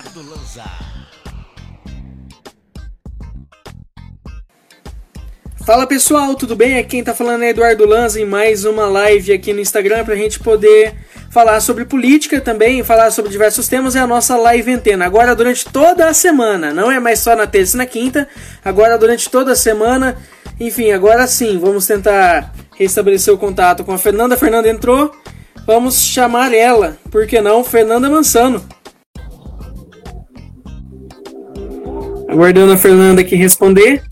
Eduardo Lanza. Fala pessoal, tudo bem? Aqui quem tá falando é Eduardo Lanza em mais uma live aqui no Instagram pra gente poder falar sobre política também, falar sobre diversos temas, é a nossa live antena. Agora durante toda a semana, não é mais só na terça e na quinta, agora durante toda a semana. Enfim, agora sim, vamos tentar restabelecer o contato com a Fernanda. A Fernanda entrou, vamos chamar ela, por que não, Fernanda Mansano. Aguardando a Fernanda aqui responder.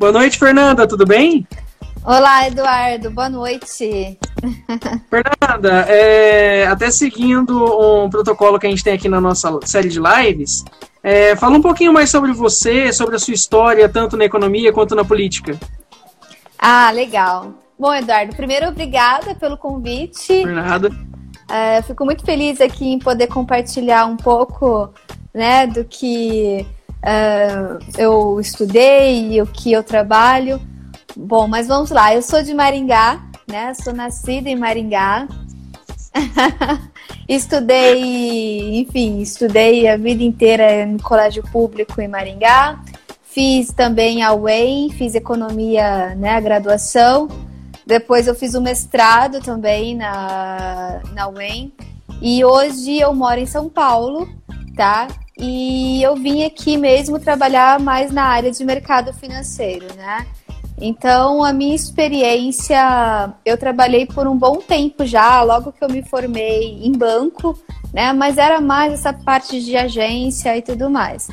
Boa noite, Fernanda, tudo bem? Olá, Eduardo, boa noite. Fernanda, é, até seguindo um protocolo que a gente tem aqui na nossa série de lives, é, fala um pouquinho mais sobre você, sobre a sua história, tanto na economia quanto na política. Ah, legal. Bom, Eduardo, primeiro, obrigada pelo convite. Por nada. É, fico muito feliz aqui em poder compartilhar um pouco né, do que uh, eu estudei e o que eu trabalho. Bom, mas vamos lá. Eu sou de Maringá, né? Sou nascida em Maringá. estudei, enfim, estudei a vida inteira no colégio público em Maringá. Fiz também a UEM, fiz economia, né, a graduação. Depois eu fiz o mestrado também na, na UEM. E hoje eu moro em São Paulo, tá? E eu vim aqui mesmo trabalhar mais na área de mercado financeiro, né? Então, a minha experiência, eu trabalhei por um bom tempo já, logo que eu me formei em banco, né? Mas era mais essa parte de agência e tudo mais.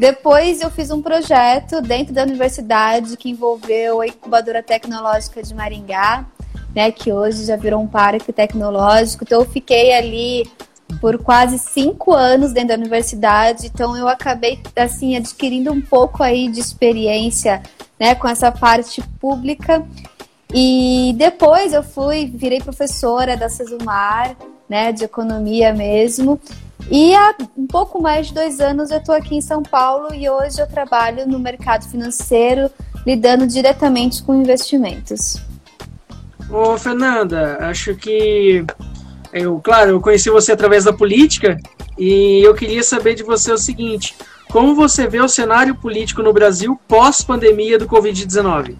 Depois eu fiz um projeto dentro da universidade que envolveu a incubadora tecnológica de Maringá, né, que hoje já virou um parque tecnológico. Então eu fiquei ali por quase cinco anos dentro da universidade, então eu acabei assim adquirindo um pouco aí de experiência né, com essa parte pública. E depois eu fui, virei professora da Cesumar, né, de economia mesmo. E há um pouco mais de dois anos eu estou aqui em São Paulo e hoje eu trabalho no mercado financeiro, lidando diretamente com investimentos. Ô, Fernanda, acho que eu, claro, eu conheci você através da política e eu queria saber de você o seguinte: como você vê o cenário político no Brasil pós-pandemia do Covid-19?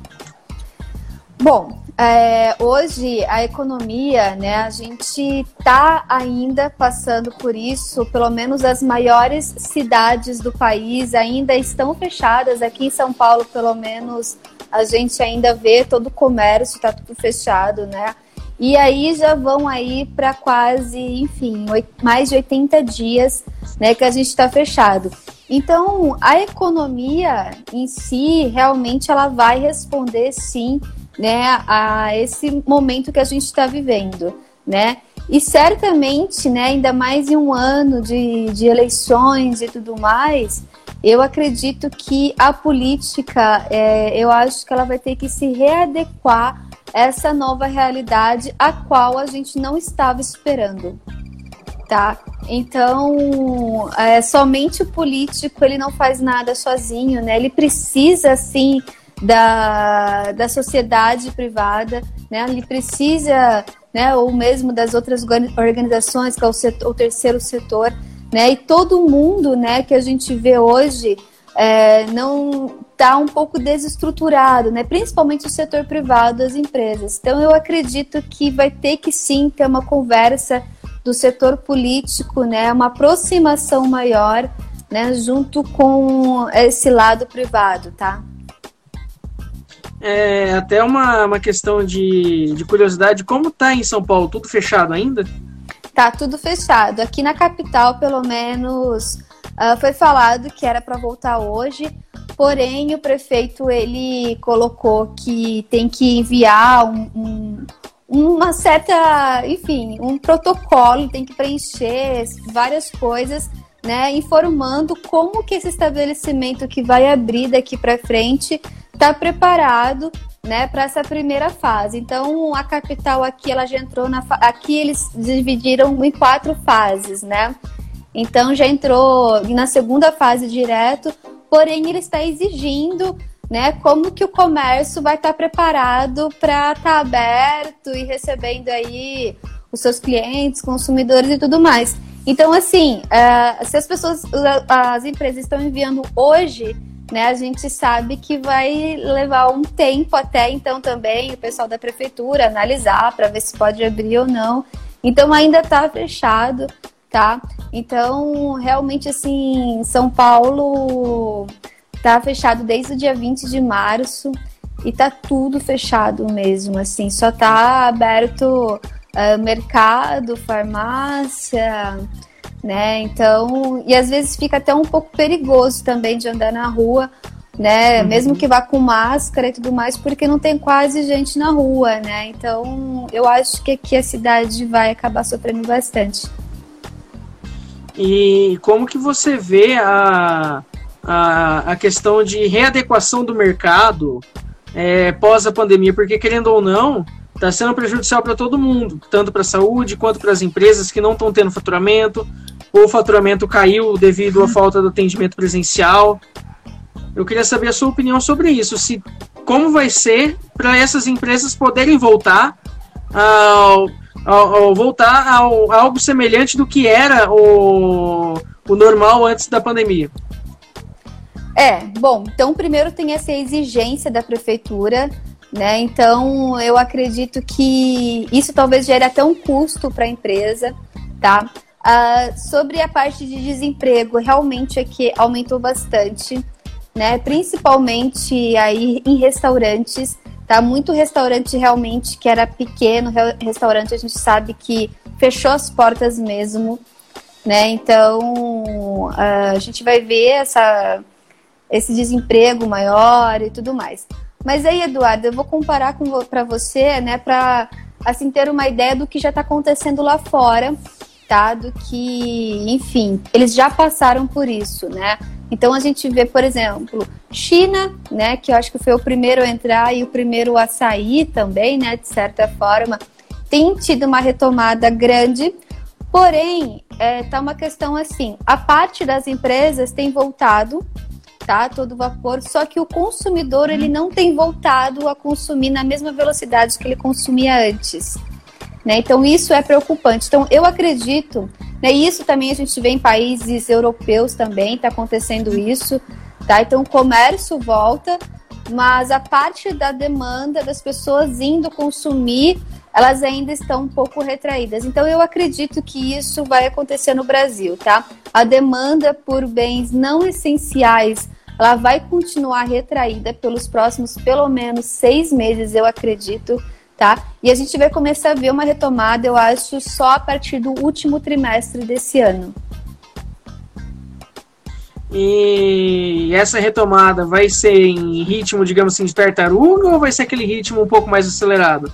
Bom, é, hoje a economia, né, a gente está ainda passando por isso, pelo menos as maiores cidades do país ainda estão fechadas. Aqui em São Paulo, pelo menos, a gente ainda vê todo o comércio, está tudo fechado, né? E aí já vão aí para quase, enfim, mais de 80 dias né, que a gente está fechado. Então, a economia em si, realmente, ela vai responder sim né, a esse momento que a gente está vivendo, né? E certamente, né, ainda mais em um ano de, de eleições e tudo mais, eu acredito que a política, é, eu acho que ela vai ter que se readequar essa nova realidade a qual a gente não estava esperando, tá? Então, é, somente o político ele não faz nada sozinho, né? Ele precisa sim da, da sociedade privada, né? Ele precisa, né? Ou mesmo das outras organizações que é o, setor, o terceiro setor, né? E todo mundo, né? Que a gente vê hoje é, não está um pouco desestruturado, né? principalmente o setor privado das empresas. Então, eu acredito que vai ter que sim ter uma conversa do setor político, né? uma aproximação maior né? junto com esse lado privado. Tá? É, até uma, uma questão de, de curiosidade, como está em São Paulo? Tudo fechado ainda? Tá tudo fechado. Aqui na capital, pelo menos, uh, foi falado que era para voltar hoje, Porém, o prefeito ele colocou que tem que enviar um, um, uma certa, enfim, um protocolo, tem que preencher várias coisas, né, informando como que esse estabelecimento que vai abrir daqui para frente está preparado né, para essa primeira fase. Então, a capital aqui, ela já entrou na aqui eles dividiram em quatro fases, né? Então já entrou na segunda fase direto, porém ele está exigindo né, como que o comércio vai estar preparado para estar tá aberto e recebendo aí os seus clientes, consumidores e tudo mais. Então, assim, uh, se as pessoas, as empresas estão enviando hoje, né, a gente sabe que vai levar um tempo até então também o pessoal da prefeitura analisar para ver se pode abrir ou não. Então ainda está fechado, tá? Então, realmente assim, São Paulo tá fechado desde o dia 20 de março e tá tudo fechado mesmo, assim, só tá aberto uh, mercado, farmácia, né? Então, e às vezes fica até um pouco perigoso também de andar na rua, né? Uhum. Mesmo que vá com máscara e tudo mais, porque não tem quase gente na rua, né? Então, eu acho que aqui a cidade vai acabar sofrendo bastante. E como que você vê a, a, a questão de readequação do mercado é, pós a pandemia? Porque, querendo ou não, está sendo prejudicial para todo mundo, tanto para a saúde quanto para as empresas que não estão tendo faturamento, ou o faturamento caiu devido à falta do atendimento presencial. Eu queria saber a sua opinião sobre isso, se como vai ser para essas empresas poderem voltar ao, ao, ao voltar ao, a algo semelhante do que era o, o normal antes da pandemia. É, bom, então primeiro tem essa exigência da prefeitura né? Então, eu acredito que isso talvez gere até um custo para a empresa, tá? Uh, sobre a parte de desemprego, realmente é que aumentou bastante, né? Principalmente aí em restaurantes, tá? Muito restaurante realmente que era pequeno, restaurante a gente sabe que fechou as portas mesmo, né? Então, uh, a gente vai ver essa, esse desemprego maior e tudo mais. Mas aí, Eduardo, eu vou comparar para você, né, para assim ter uma ideia do que já está acontecendo lá fora, tá? Do que, enfim, eles já passaram por isso, né? Então a gente vê, por exemplo, China, né, que eu acho que foi o primeiro a entrar e o primeiro a sair também, né, de certa forma, tem tido uma retomada grande. Porém, é, tá uma questão assim: a parte das empresas tem voltado, tá? Todo vapor, só que o consumidor ele não tem voltado a consumir na mesma velocidade que ele consumia antes. Né? Então isso é preocupante. Então eu acredito, né, isso também a gente vê em países europeus também, está acontecendo isso, tá? Então o comércio volta, mas a parte da demanda das pessoas indo consumir, elas ainda estão um pouco retraídas. Então eu acredito que isso vai acontecer no Brasil, tá? A demanda por bens não essenciais ela vai continuar retraída pelos próximos pelo menos seis meses, eu acredito, tá? E a gente vai começar a ver uma retomada, eu acho, só a partir do último trimestre desse ano. E essa retomada vai ser em ritmo, digamos assim, de tartaruga ou vai ser aquele ritmo um pouco mais acelerado?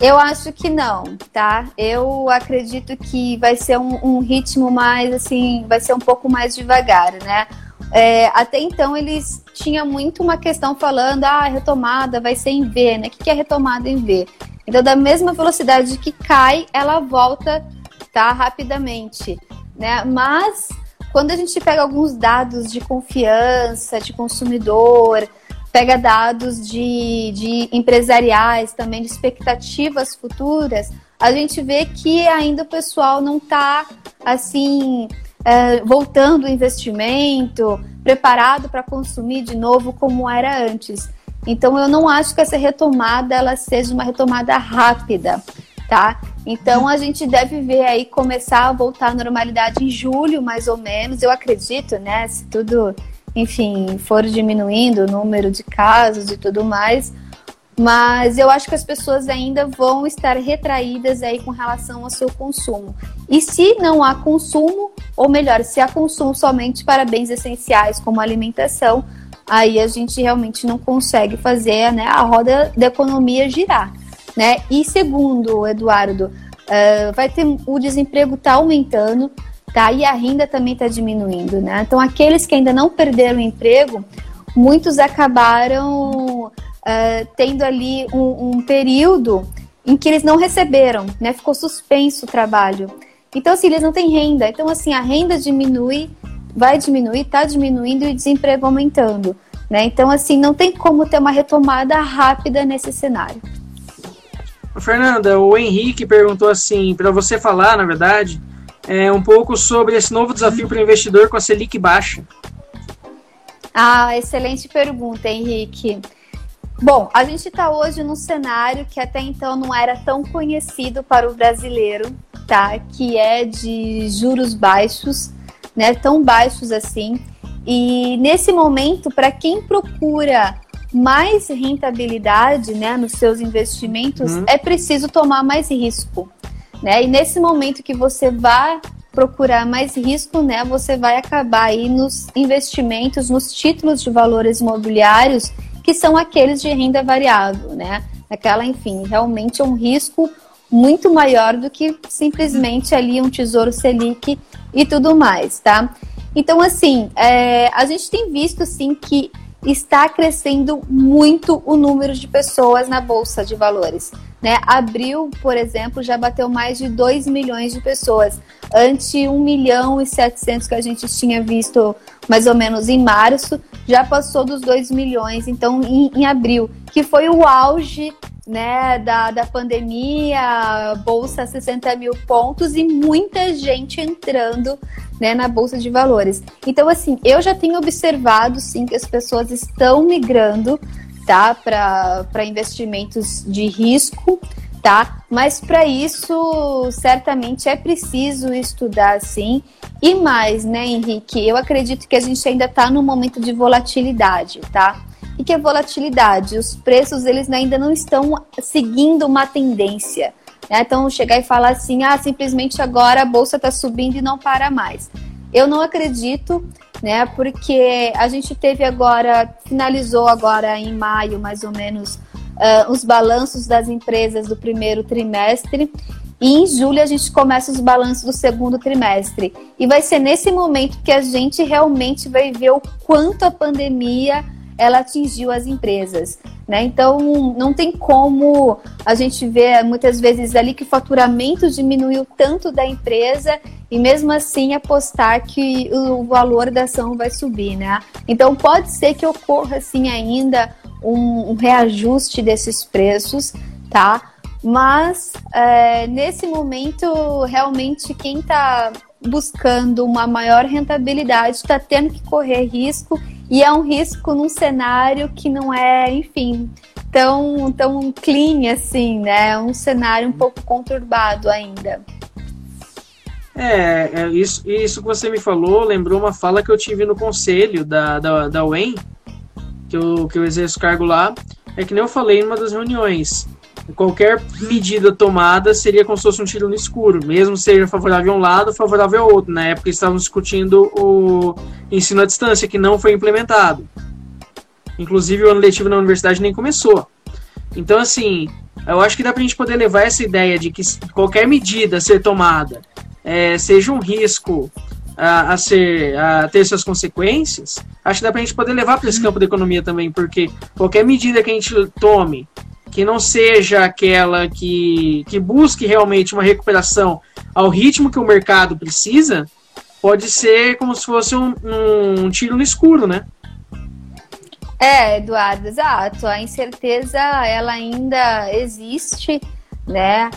Eu acho que não, tá? Eu acredito que vai ser um, um ritmo mais assim, vai ser um pouco mais devagar, né? É, até então eles tinham muito uma questão falando, ah, retomada vai ser em V, né? O que é retomada em V? Então, da mesma velocidade que cai, ela volta, tá, rapidamente, né? Mas quando a gente pega alguns dados de confiança, de consumidor, pega dados de, de empresariais também, de expectativas futuras, a gente vê que ainda o pessoal não está assim é, voltando o investimento, preparado para consumir de novo como era antes. Então eu não acho que essa retomada ela seja uma retomada rápida, tá? Então a gente deve ver aí começar a voltar à normalidade em julho, mais ou menos. Eu acredito, né? Se tudo, enfim, for diminuindo o número de casos e tudo mais, mas eu acho que as pessoas ainda vão estar retraídas aí com relação ao seu consumo. E se não há consumo, ou melhor, se há consumo somente para bens essenciais como alimentação, aí a gente realmente não consegue fazer né, a roda da economia girar. Né? E segundo, Eduardo, uh, vai ter o desemprego está aumentando, tá? E a renda também está diminuindo, né? Então aqueles que ainda não perderam o emprego, muitos acabaram uh, tendo ali um, um, período em que eles não receberam, né? Ficou suspenso o trabalho. Então, assim, eles não têm renda. Então, assim, a renda diminui, vai diminuir, está diminuindo e o desemprego aumentando. Né? Então, assim, não tem como ter uma retomada rápida nesse cenário. Fernanda, o Henrique perguntou assim, para você falar, na verdade, é, um pouco sobre esse novo desafio para o investidor com a Selic baixa. Ah, excelente pergunta, Henrique. Bom, a gente está hoje num cenário que até então não era tão conhecido para o brasileiro, tá? Que é de juros baixos, né? Tão baixos assim. E nesse momento, para quem procura mais rentabilidade, né, nos seus investimentos, uhum. é preciso tomar mais risco, né? E nesse momento que você vai procurar mais risco, né, você vai acabar aí nos investimentos, nos títulos de valores imobiliários, que são aqueles de renda variável, né? Aquela, enfim, realmente é um risco muito maior do que simplesmente ali um tesouro Selic e tudo mais, tá? Então, assim, é, a gente tem visto, sim, que está crescendo muito o número de pessoas na Bolsa de Valores. Né? Abril, por exemplo, já bateu mais de 2 milhões de pessoas, ante 1 milhão e 700 que a gente tinha visto mais ou menos em março, já passou dos 2 milhões, então em, em abril, que foi o auge né, da, da pandemia, bolsa 60 mil pontos e muita gente entrando né, na bolsa de valores. Então, assim, eu já tenho observado sim que as pessoas estão migrando tá, para investimentos de risco. Tá? Mas para isso, certamente é preciso estudar sim. E mais, né, Henrique? Eu acredito que a gente ainda está num momento de volatilidade, tá? E que a volatilidade, os preços eles ainda não estão seguindo uma tendência. Né? Então, chegar e falar assim, ah, simplesmente agora a bolsa está subindo e não para mais. Eu não acredito, né? Porque a gente teve agora, finalizou agora em maio, mais ou menos, uh, os balanços das empresas do primeiro trimestre. E em julho a gente começa os balanços do segundo trimestre. E vai ser nesse momento que a gente realmente vai ver o quanto a pandemia ela atingiu as empresas. Né? Então, não tem como a gente ver muitas vezes ali que o faturamento diminuiu tanto da empresa e mesmo assim apostar que o valor da ação vai subir. Né? Então, pode ser que ocorra assim ainda um, um reajuste desses preços, tá? Mas é, nesse momento, realmente, quem está buscando uma maior rentabilidade está tendo que correr risco e é um risco num cenário que não é, enfim, tão, tão clean assim, né? É um cenário um pouco conturbado ainda. É, é, isso, isso que você me falou lembrou uma fala que eu tive no conselho da, da, da UEM, que eu, que eu exerço cargo lá. É que nem eu falei em uma das reuniões qualquer medida tomada seria como se fosse um tiro no escuro, mesmo seja favorável a um lado, favorável ao outro. Na época estavam discutindo o ensino à distância, que não foi implementado. Inclusive o ano letivo na universidade nem começou. Então, assim, eu acho que dá para a gente poder levar essa ideia de que qualquer medida a ser tomada é, seja um risco a, a, ser, a ter suas consequências, acho que dá para a gente poder levar para esse campo da economia também, porque qualquer medida que a gente tome que não seja aquela que, que busque realmente uma recuperação ao ritmo que o mercado precisa, pode ser como se fosse um, um tiro no escuro, né? É, Eduardo, exato. A incerteza ela ainda existe, né?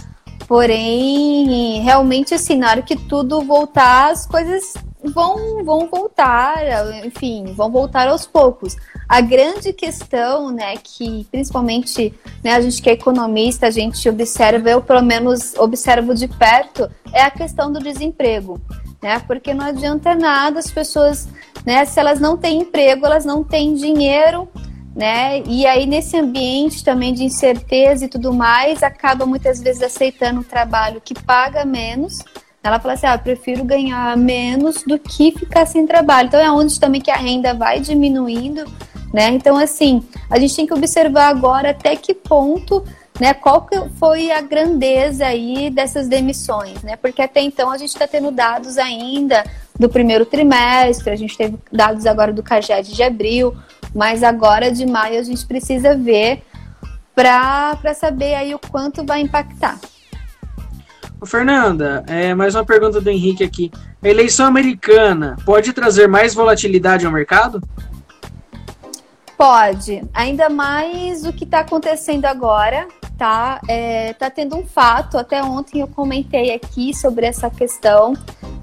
Porém, realmente assim, na hora que tudo voltar, as coisas vão, vão voltar, enfim, vão voltar aos poucos. A grande questão, né, que principalmente né, a gente que é economista, a gente observa, eu pelo menos observo de perto, é a questão do desemprego. Né? Porque não adianta nada as pessoas, né, se elas não têm emprego, elas não têm dinheiro, né? E aí nesse ambiente também de incerteza e tudo mais, acaba muitas vezes aceitando um trabalho que paga menos, ela fala assim: ah, prefiro ganhar menos do que ficar sem trabalho. Então é onde também que a renda vai diminuindo, né? Então, assim, a gente tem que observar agora até que ponto. Né, qual que foi a grandeza aí dessas demissões, né? Porque até então a gente está tendo dados ainda do primeiro trimestre, a gente teve dados agora do CAGED de abril, mas agora de maio a gente precisa ver para saber aí o quanto vai impactar. Fernanda, é, mais uma pergunta do Henrique aqui. A eleição americana pode trazer mais volatilidade ao mercado? Pode. Ainda mais o que está acontecendo agora, tá, é, tá tendo um fato. Até ontem eu comentei aqui sobre essa questão,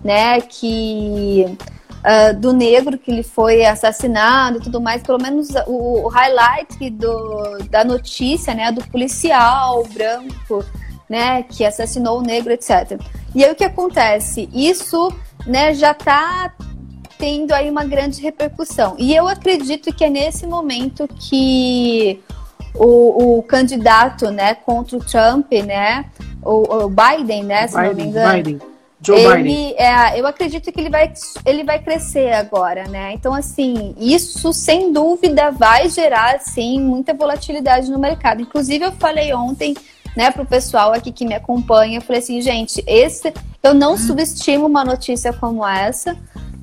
né? Que uh, do negro que ele foi assassinado e tudo mais, pelo menos o, o highlight do, da notícia, né? Do policial branco, né? Que assassinou o negro, etc. E aí o que acontece? Isso, né? Já tá tendo aí uma grande repercussão. E eu acredito que é nesse momento que o, o candidato, né, contra o Trump, né, o, o Biden, né, se Biden, não me engano. Biden. Joe ele, Biden. É, eu acredito que ele vai, ele vai crescer agora, né? Então, assim, isso sem dúvida vai gerar, sim, muita volatilidade no mercado. Inclusive, eu falei ontem, né, pro pessoal aqui que me acompanha, eu falei assim, gente, esse eu não subestimo uma notícia como essa,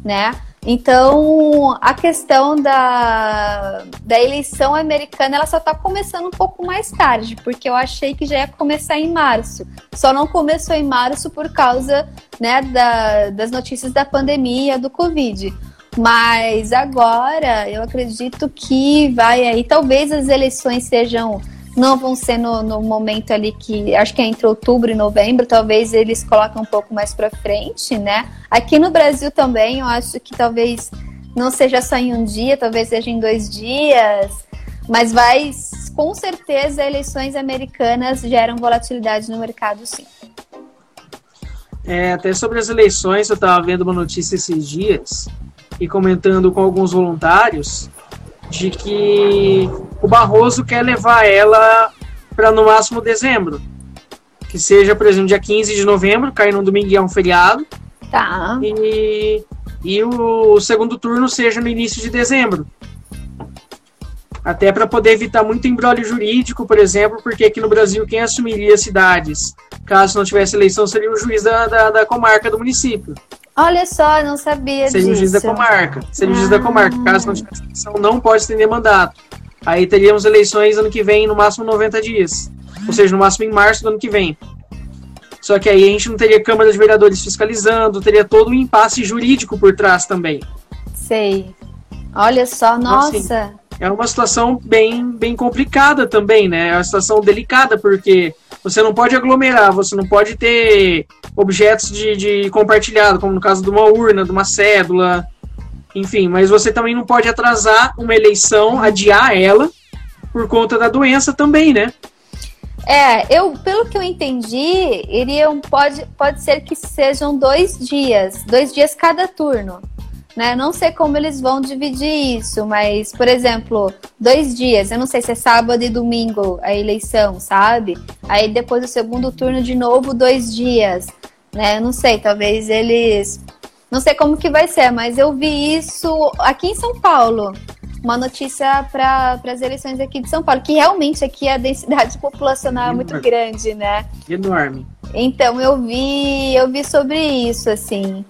né? Então, a questão da, da eleição americana, ela só está começando um pouco mais tarde, porque eu achei que já ia começar em março. Só não começou em março por causa né, da, das notícias da pandemia, do Covid. Mas agora, eu acredito que vai aí, talvez as eleições sejam não vão ser no, no, momento ali que acho que é entre outubro e novembro, talvez eles colocam um pouco mais para frente, né? Aqui no Brasil também, eu acho que talvez não seja só em um dia, talvez seja em dois dias, mas vai com certeza eleições americanas geram volatilidade no mercado, sim. É, até sobre as eleições, eu estava vendo uma notícia esses dias e comentando com alguns voluntários de que o Barroso quer levar ela para no máximo dezembro. Que seja, por exemplo, dia 15 de novembro, cair no domingo e é um feriado. Tá. E, e o segundo turno seja no início de dezembro. Até para poder evitar muito embrólio jurídico, por exemplo, porque aqui no Brasil quem assumiria cidades, caso não tivesse eleição, seria o juiz da, da, da comarca do município. Olha só, não sabia Seria disso. o juiz da comarca. Seria o juiz da comarca. Caso não tivesse eleição, não pode estender mandato. Aí teríamos eleições ano que vem, no máximo 90 dias. Ou seja, no máximo em março do ano que vem. Só que aí a gente não teria Câmara de Vereadores fiscalizando, teria todo um impasse jurídico por trás também. Sei. Olha só, então, assim, nossa. Assim, é uma situação bem, bem complicada também, né? É uma situação delicada, porque você não pode aglomerar, você não pode ter objetos de, de compartilhado, como no caso de uma urna, de uma cédula, enfim, mas você também não pode atrasar uma eleição, adiar ela, por conta da doença também, né? É, eu, pelo que eu entendi, iriam, pode, pode ser que sejam dois dias, dois dias cada turno. Né? Não sei como eles vão dividir isso, mas, por exemplo, dois dias, eu não sei se é sábado e domingo a eleição, sabe? Aí depois do segundo turno de novo, dois dias, né? Eu não sei, talvez eles não sei como que vai ser, mas eu vi isso aqui em São Paulo. Uma notícia para as eleições aqui de São Paulo, que realmente aqui a densidade populacional é muito grande, né? Enorme. Então eu vi, eu vi sobre isso, assim.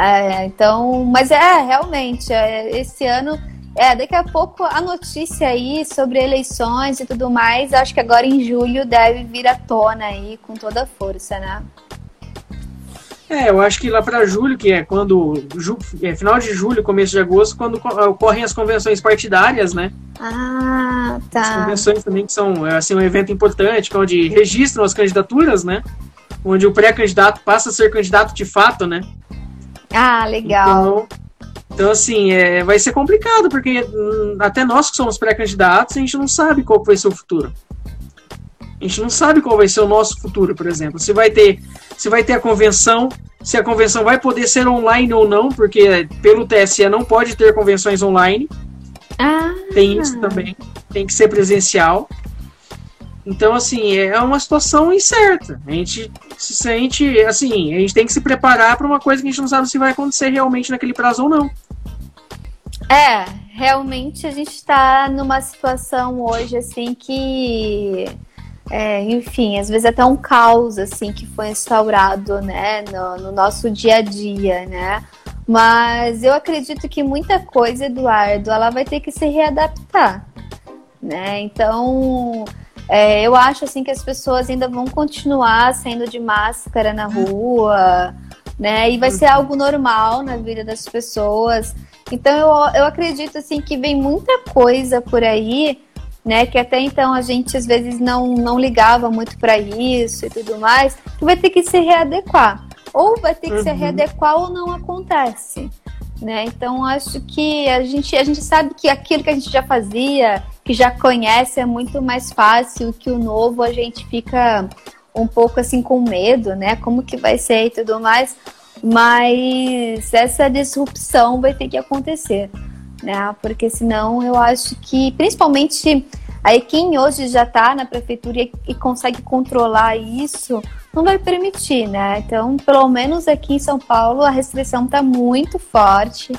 É, então, mas é realmente é, esse ano é, daqui a pouco a notícia aí sobre eleições e tudo mais, acho que agora em julho deve vir à tona aí com toda a força, né? É, eu acho que lá para julho, que é quando. Ju, é, final de julho, começo de agosto, quando ocorrem as convenções partidárias, né? Ah, tá. As convenções também que são é, assim, um evento importante, onde registram as candidaturas, né? Onde o pré-candidato passa a ser candidato de fato, né? Ah, legal. Então, então assim, é, vai ser complicado, porque hum, até nós que somos pré-candidatos, a gente não sabe qual vai ser o futuro. A gente não sabe qual vai ser o nosso futuro, por exemplo. Se vai ter, se vai ter a convenção, se a convenção vai poder ser online ou não, porque pelo TSE não pode ter convenções online. Ah. Tem isso também. Tem que ser presencial. Então, assim, é uma situação incerta. A gente se sente, assim, a gente tem que se preparar para uma coisa que a gente não sabe se vai acontecer realmente naquele prazo ou não. É, realmente a gente está numa situação hoje, assim, que é, enfim, às vezes até um caos assim que foi instaurado, né, no, no, nosso dia a dia, né? Mas eu acredito que muita coisa, Eduardo, ela vai ter que se readaptar, né? Então, é, eu acho assim que as pessoas ainda vão continuar saindo de máscara na rua, né? E vai ser algo normal na vida das pessoas. Então, eu, eu acredito assim que vem muita coisa por aí né, que até então a gente às vezes não, não ligava muito para isso e tudo mais, que vai ter que se readequar. Ou vai ter que uhum. se readequar ou não acontece. Né? Então acho que a gente, a gente sabe que aquilo que a gente já fazia, que já conhece, é muito mais fácil que o novo a gente fica um pouco assim com medo, né? Como que vai ser e tudo mais. Mas essa disrupção vai ter que acontecer né? Porque senão eu acho que, principalmente aí quem hoje já está na prefeitura e, e, consegue controlar isso, não vai permitir, né? Então, pelo menos aqui em São Paulo, a restrição está muito forte,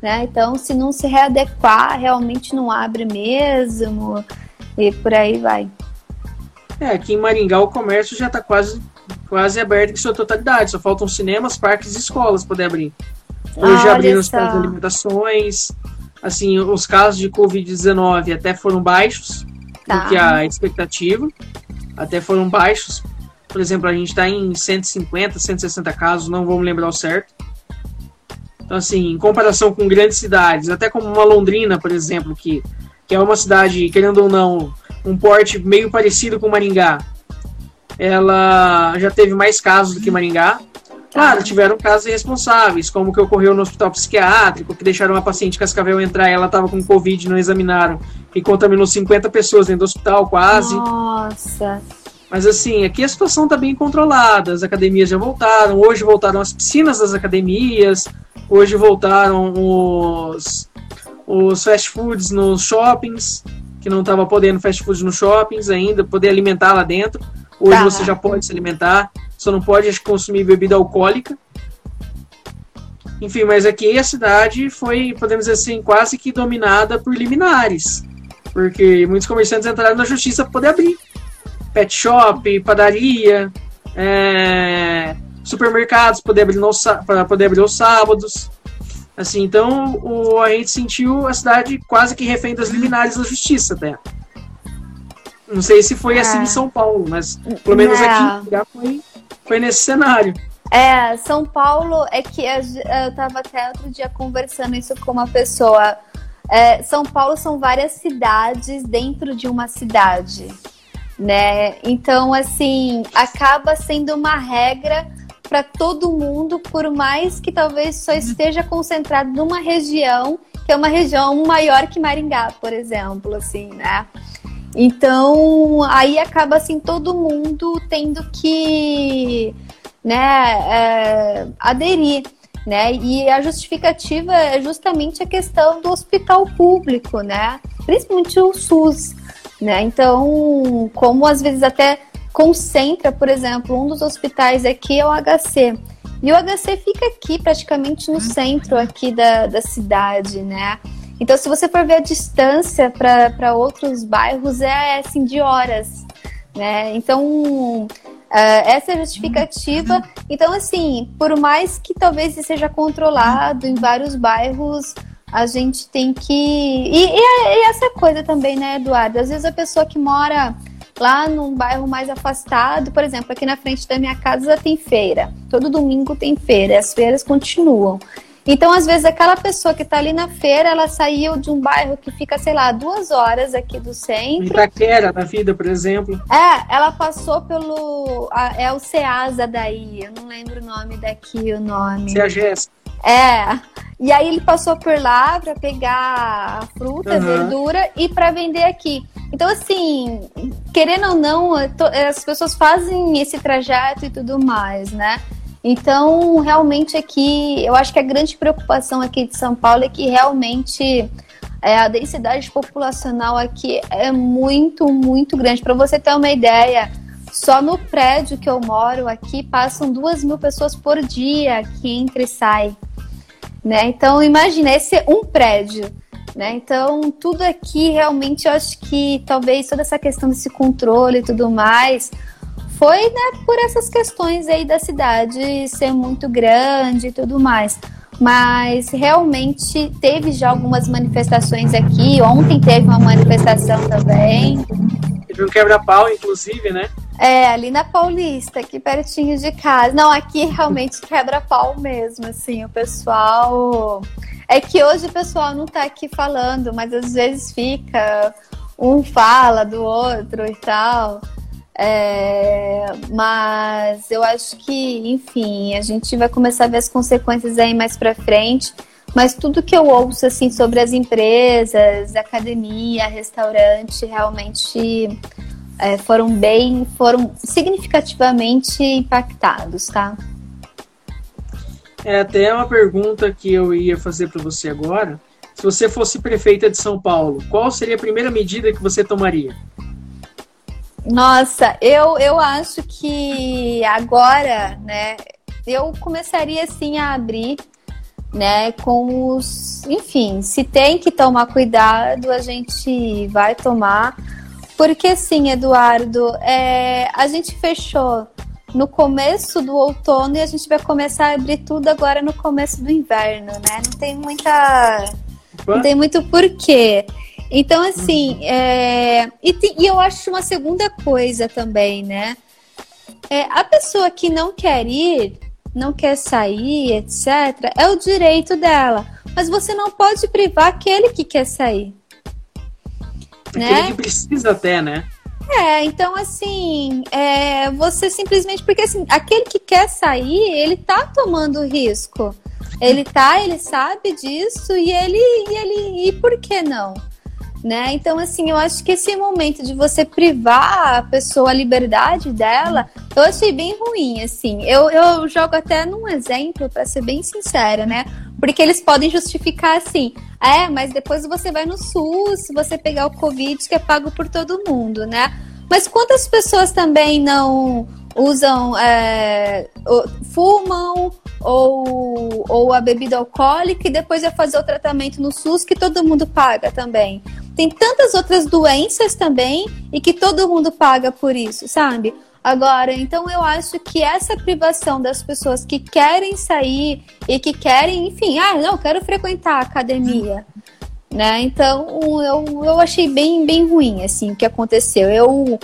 né? Então, se não se readequar, realmente não abre mesmo e por aí vai. É, aqui em Maringá o comércio já está quase, quase aberto em sua totalidade. Só faltam cinemas, parques e escolas poder abrir. Hoje ah, abriram as alimentações, assim, os casos de Covid-19 até foram baixos tá. do que a expectativa, até foram baixos. Por exemplo, a gente está em 150, 160 casos, não vamos lembrar o certo. Então, assim, em comparação com grandes cidades, até como uma Londrina, por exemplo, que, que é uma cidade, querendo ou não, um porte meio parecido com Maringá, ela já teve mais casos do que Maringá, Claro, tiveram casos irresponsáveis, como o que ocorreu no hospital psiquiátrico, que deixaram uma paciente Cascavel entrar, ela estava com Covid, não examinaram, e contaminou 50 pessoas dentro do hospital, quase. Nossa. Mas assim, aqui a situação está bem controlada, as academias já voltaram, hoje voltaram as piscinas das academias, hoje voltaram os, os fast foods nos shoppings, que não estava podendo fast foods nos shoppings ainda, poder alimentar lá dentro. Hoje tá. você já pode se alimentar. Só não pode consumir bebida alcoólica. Enfim, mas aqui a cidade foi, podemos dizer assim, quase que dominada por liminares. Porque muitos comerciantes entraram na justiça para poder abrir. Pet shop, padaria, é, supermercados poder abrir para poder abrir os sábados. Assim, então o, a gente sentiu a cidade quase que refém das liminares da justiça até. Não sei se foi assim em é. São Paulo, mas pelo menos Não. aqui já foi foi nesse cenário. É, São Paulo é que eu tava até outro dia conversando isso com uma pessoa. É, São Paulo são várias cidades dentro de uma cidade, né? Então, assim, acaba sendo uma regra para todo mundo, por mais que talvez só esteja concentrado numa região, que é uma região maior que Maringá, por exemplo, assim, né? Então, aí acaba assim todo mundo tendo que né, é, aderir. Né? E a justificativa é justamente a questão do hospital público, né? Principalmente o SUS, né? Então, como às vezes até concentra, por exemplo, um dos hospitais aqui é o HC. E o HC fica aqui, praticamente no centro aqui da, da cidade, né? Então, se você for ver a distância para outros bairros, é assim, de horas. Né? Então, uh, essa é a justificativa. Então, assim, por mais que talvez seja controlado em vários bairros, a gente tem que. E, e, e essa coisa também, né, Eduardo? Às vezes a pessoa que mora lá num bairro mais afastado, por exemplo, aqui na frente da minha casa tem feira. Todo domingo tem feira, as feiras continuam. Então, às vezes, aquela pessoa que está ali na feira, ela saiu de um bairro que fica, sei lá, duas horas aqui do centro. Itaquera, na vida, por exemplo. É, ela passou pelo. é o Ceasa daí, eu não lembro o nome daqui, o nome. Ceages. É. E aí ele passou por lá para pegar fruta, uhum. verdura e para vender aqui. Então, assim, querendo ou não, as pessoas fazem esse trajeto e tudo mais, né? Então, realmente aqui, eu acho que a grande preocupação aqui de São Paulo é que realmente é, a densidade populacional aqui é muito, muito grande. Para você ter uma ideia, só no prédio que eu moro aqui passam duas mil pessoas por dia que entra e sai. Né? Então, imagina, esse é um prédio. Né? Então, tudo aqui realmente eu acho que talvez toda essa questão desse controle e tudo mais foi né, por essas questões aí da cidade ser muito grande e tudo mais. Mas realmente teve já algumas manifestações aqui. Ontem teve uma manifestação também. Teve um quebra-pau, inclusive, né? É, ali na Paulista, aqui pertinho de casa. Não, aqui realmente quebra-pau mesmo, assim, o pessoal. É que hoje o pessoal não tá aqui falando, mas às vezes fica um fala do outro e tal. É, mas eu acho que, enfim, a gente vai começar a ver as consequências aí mais para frente. Mas tudo que eu ouço assim sobre as empresas, academia, restaurante, realmente é, foram bem, foram significativamente impactados, tá? É até uma pergunta que eu ia fazer para você agora. Se você fosse prefeita de São Paulo, qual seria a primeira medida que você tomaria? Nossa, eu, eu acho que agora, né, eu começaria assim a abrir, né, com os, enfim, se tem que tomar cuidado, a gente vai tomar, porque assim, Eduardo, é, a gente fechou no começo do outono e a gente vai começar a abrir tudo agora no começo do inverno, né? Não tem muita não tem muito porquê. Então, assim, é... e, tem... e, eu acho uma segunda coisa também, né? É, a pessoa que não quer ir, não quer sair, etc., é o direito dela. Mas você não pode privar aquele que quer sair. Aquele né? que precisa até, né? É, então assim, é, você simplesmente. Porque assim, aquele que quer sair, ele tá tomando risco. Ele tá, ele sabe disso e ele, e ele, e por que não? Né? Então, assim, eu acho que esse momento de você privar a pessoa a liberdade dela, eu achei bem ruim, assim. Eu, eu jogo até num exemplo, para ser bem sincera, né? Porque eles podem justificar assim, é, mas depois você vai no SUS, se você pegar o Covid, que é pago por todo mundo, né? Mas quantas pessoas também não usam, é, fumam ou, ou a bebida alcoólica e depois vai fazer o tratamento no SUS que todo mundo paga também. Tem tantas outras doenças também e que todo mundo paga por isso, sabe? Agora, então eu acho que essa privação das pessoas que querem sair e que querem, enfim, ah, não, quero frequentar a academia. Né? Então, eu, eu achei bem, bem ruim, assim, o que aconteceu. Eu,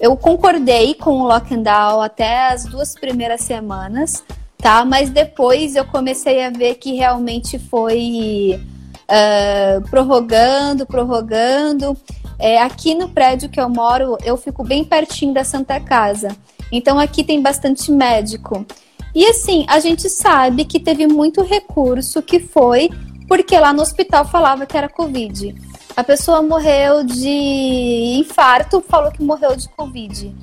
eu concordei com o lockdown até as duas primeiras semanas, tá? Mas depois eu comecei a ver que realmente foi uh, prorrogando, prorrogando. É, aqui no prédio que eu moro, eu fico bem pertinho da Santa Casa. Então aqui tem bastante médico. E assim, a gente sabe que teve muito recurso que foi porque lá no hospital falava que era Covid. A pessoa morreu de infarto, falou que morreu de Covid.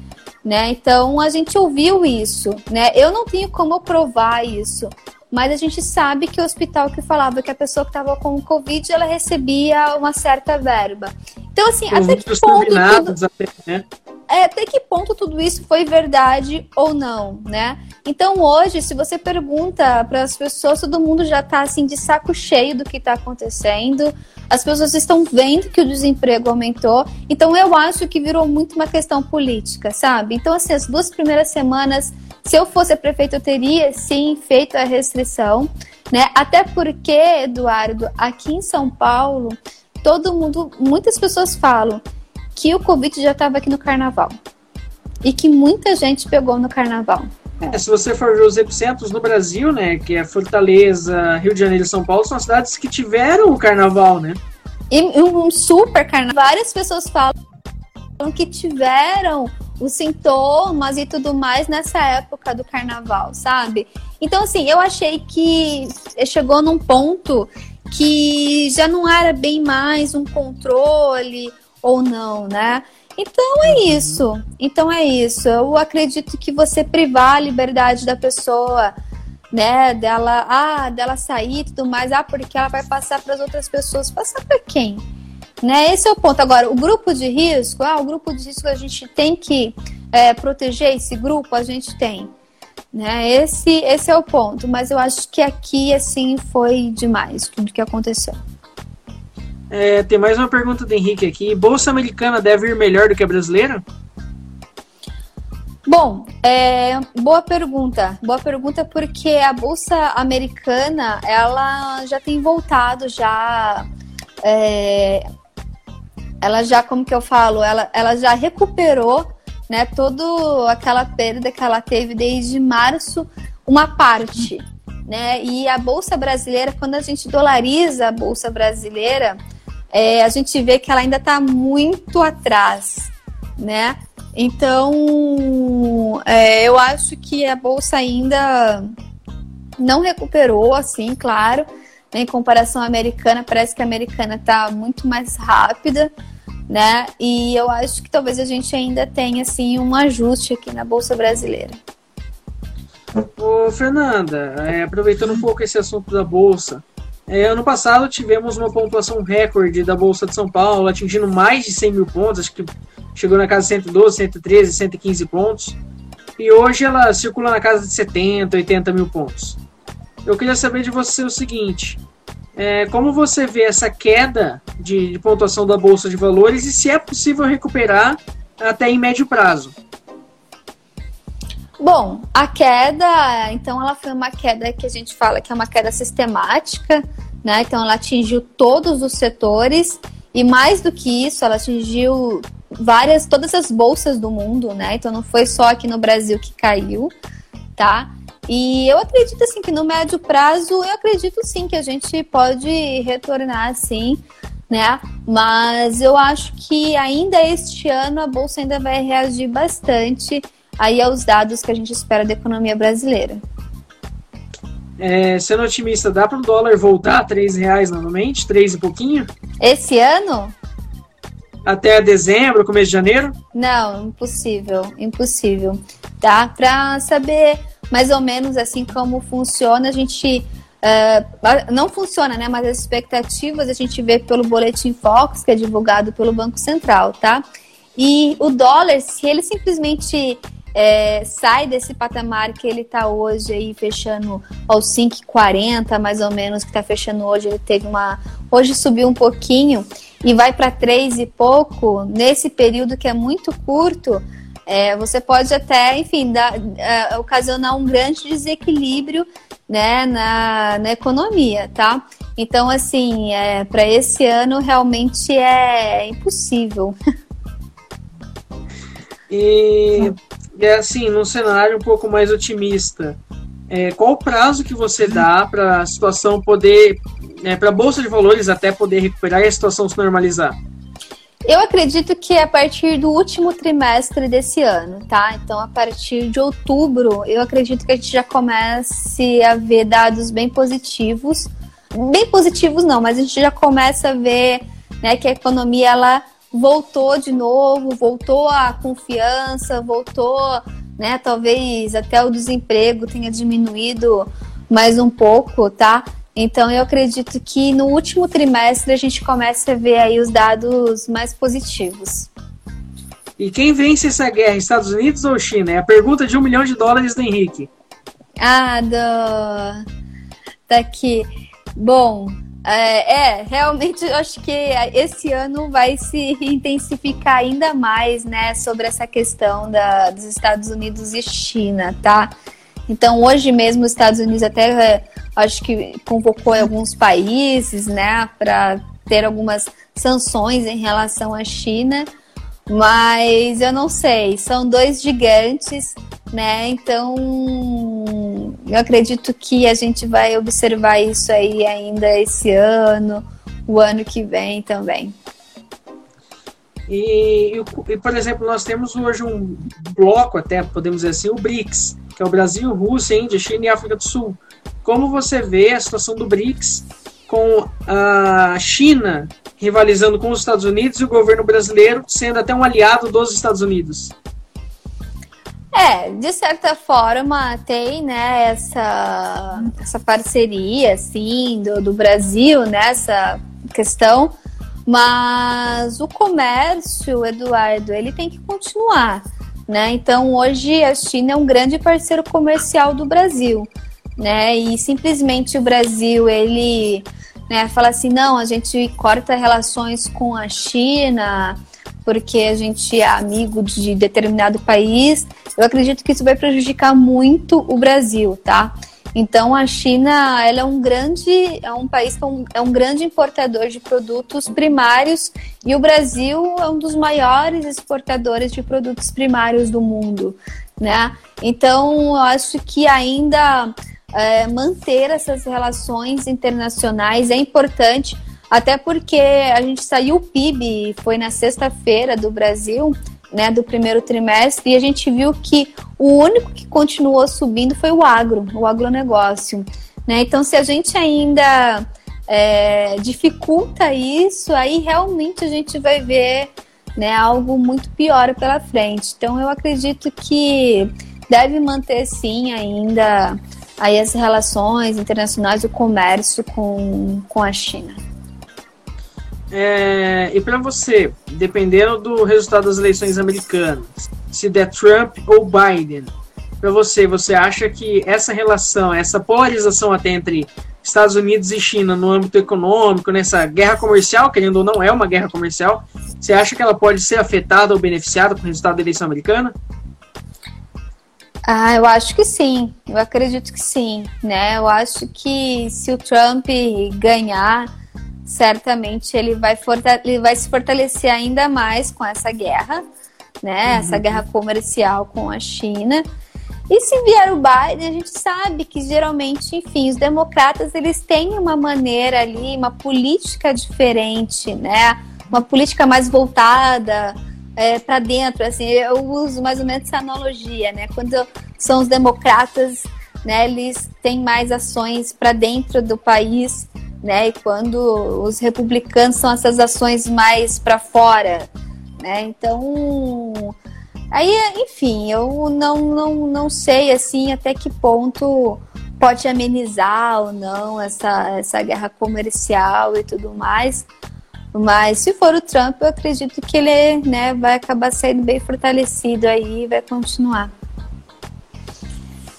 Né? Então a gente ouviu isso, né? Eu não tenho como provar isso, mas a gente sabe que o hospital que falava que a pessoa que estava com Covid ela recebia uma certa verba. Então, assim, até que ponto. Tudo... Até, né? É, até que ponto tudo isso foi verdade ou não, né? Então, hoje, se você pergunta para as pessoas, todo mundo já está assim de saco cheio do que está acontecendo. As pessoas estão vendo que o desemprego aumentou. Então, eu acho que virou muito uma questão política, sabe? Então, assim, as duas primeiras semanas se eu fosse a prefeita, eu teria sim feito a restrição, né? Até porque, Eduardo, aqui em São Paulo, todo mundo, muitas pessoas falam que o Covid já estava aqui no carnaval. E que muita gente pegou no carnaval. É, se você for ver os epicentros no Brasil, né, que é Fortaleza, Rio de Janeiro e São Paulo, são cidades que tiveram o carnaval, né? E um super carnaval. Várias pessoas falam que tiveram os sintomas e tudo mais nessa época do carnaval, sabe? Então, assim, eu achei que chegou num ponto que já não era bem mais um controle ou não, né? Então é isso. Então é isso. Eu acredito que você privar a liberdade da pessoa, né, dela, ah, dela sair e tudo mais, ah, porque ela vai passar para as outras pessoas. Passar para quem? Né? Esse é o ponto. Agora, o grupo de risco, ah, o grupo de risco a gente tem que é, proteger esse grupo, a gente tem. Né? Esse, esse é o ponto. Mas eu acho que aqui, assim, foi demais tudo que aconteceu. É, tem mais uma pergunta do Henrique aqui. Bolsa americana deve ir melhor do que a brasileira? Bom, é, boa pergunta. Boa pergunta porque a bolsa americana ela já tem voltado já é, ela já, como que eu falo, ela, ela já recuperou, né, toda aquela perda que ela teve desde março, uma parte, né? E a bolsa brasileira, quando a gente dolariza a bolsa brasileira, é, a gente vê que ela ainda está muito atrás, né? Então, é, eu acho que a bolsa ainda não recuperou, assim, claro. Em comparação à americana, parece que a americana está muito mais rápida, né? E eu acho que talvez a gente ainda tenha, assim, um ajuste aqui na bolsa brasileira. Ô, Fernanda, é, aproveitando um pouco esse assunto da bolsa, é, ano passado tivemos uma pontuação recorde da Bolsa de São Paulo, atingindo mais de 100 mil pontos, acho que chegou na casa de 112, 113, 115 pontos. E hoje ela circula na casa de 70, 80 mil pontos. Eu queria saber de você o seguinte: é, como você vê essa queda de, de pontuação da Bolsa de Valores e se é possível recuperar até em médio prazo? Bom, a queda, então ela foi uma queda que a gente fala que é uma queda sistemática, né? Então ela atingiu todos os setores e mais do que isso, ela atingiu várias, todas as bolsas do mundo, né? Então não foi só aqui no Brasil que caiu, tá? E eu acredito assim que no médio prazo, eu acredito sim que a gente pode retornar sim, né? Mas eu acho que ainda este ano a bolsa ainda vai reagir bastante aí aos dados que a gente espera da economia brasileira. É, sendo otimista, dá para o dólar voltar a 3 reais novamente? 3 e pouquinho? Esse ano? Até dezembro, começo de janeiro? Não, impossível, impossível. Tá? Para saber mais ou menos assim como funciona, a gente Uh, não funciona, né? Mas as expectativas a gente vê pelo boletim Fox, que é divulgado pelo Banco Central, tá? E o dólar, se ele simplesmente é, sai desse patamar que ele está hoje aí fechando aos 5,40 mais ou menos que está fechando hoje. Ele teve uma hoje subiu um pouquinho e vai para 3 e pouco. Nesse período que é muito curto é, você pode até enfim dar, é, ocasionar um grande desequilíbrio né na, na economia tá? Então assim é, para esse ano realmente é impossível. E é assim, num cenário um pouco mais otimista, é, qual o prazo que você dá para a situação poder, é, para a Bolsa de Valores até poder recuperar e a situação se normalizar? Eu acredito que é a partir do último trimestre desse ano, tá? Então, a partir de outubro, eu acredito que a gente já comece a ver dados bem positivos. Bem positivos não, mas a gente já começa a ver né, que a economia ela voltou de novo, voltou a confiança, voltou, né? Talvez até o desemprego tenha diminuído mais um pouco, tá? Então eu acredito que no último trimestre a gente começa a ver aí os dados mais positivos. E quem vence essa guerra, Estados Unidos ou China? É a pergunta de um milhão de dólares do Henrique. Ah, do... tá aqui. Bom, é, é, realmente eu acho que esse ano vai se intensificar ainda mais, né, sobre essa questão da, dos Estados Unidos e China, tá? Então, hoje mesmo, os Estados Unidos até é, acho que convocou alguns países, né, para ter algumas sanções em relação à China, mas eu não sei, são dois gigantes né? Então, eu acredito que a gente vai observar isso aí ainda esse ano, o ano que vem também. E, e, por exemplo, nós temos hoje um bloco, até podemos dizer assim, o BRICS, que é o Brasil, Rússia, Índia, China e África do Sul. Como você vê a situação do BRICS com a China rivalizando com os Estados Unidos e o governo brasileiro sendo até um aliado dos Estados Unidos? É, de certa forma tem, né, essa, essa parceria, assim, do, do Brasil nessa questão, mas o comércio, Eduardo, ele tem que continuar, né? Então, hoje a China é um grande parceiro comercial do Brasil, né? E simplesmente o Brasil, ele né, fala assim, não, a gente corta relações com a China, porque a gente é amigo de determinado país, eu acredito que isso vai prejudicar muito o Brasil, tá? Então a China ela é um grande é um país é um grande importador de produtos primários e o Brasil é um dos maiores exportadores de produtos primários do mundo, né? Então eu acho que ainda é, manter essas relações internacionais é importante Até porque a gente saiu o PIB, foi na sexta-feira do Brasil, né, do primeiro trimestre, e a gente viu que o único que continuou subindo foi o agro, o agronegócio. Né? Então, se a gente ainda é, dificulta isso, aí realmente a gente vai ver né, algo muito pior pela frente. Então, eu acredito que deve manter sim ainda aí as relações internacionais, o comércio com, com a China. É, e para você, dependendo do resultado das eleições americanas, se der Trump ou Biden, para você, você acha que essa relação, essa polarização até entre Estados Unidos e China no âmbito econômico, nessa guerra comercial, querendo ou não é uma guerra comercial, você acha que ela pode ser afetada ou beneficiada com o resultado da eleição americana? Ah, eu acho que sim. Eu acredito que sim, né? Eu acho que se o Trump ganhar, certamente ele vai, ele vai se fortalecer ainda mais com essa guerra, né? Uhum. Essa guerra comercial com a China. E se vier o Biden, a gente sabe que geralmente, enfim, os democratas eles têm uma maneira ali, uma política diferente, né? Uma política mais voltada é, para dentro. Assim, eu uso mais ou menos essa analogia, né? Quando são os democratas, né? Eles têm mais ações para dentro do país né? E quando os republicanos são essas ações mais para fora, né? Então, aí, enfim, eu não, não, não sei assim até que ponto pode amenizar ou não essa, essa guerra comercial e tudo mais. Mas se for o Trump, eu acredito que ele né, vai acabar saindo bem fortalecido aí e vai continuar.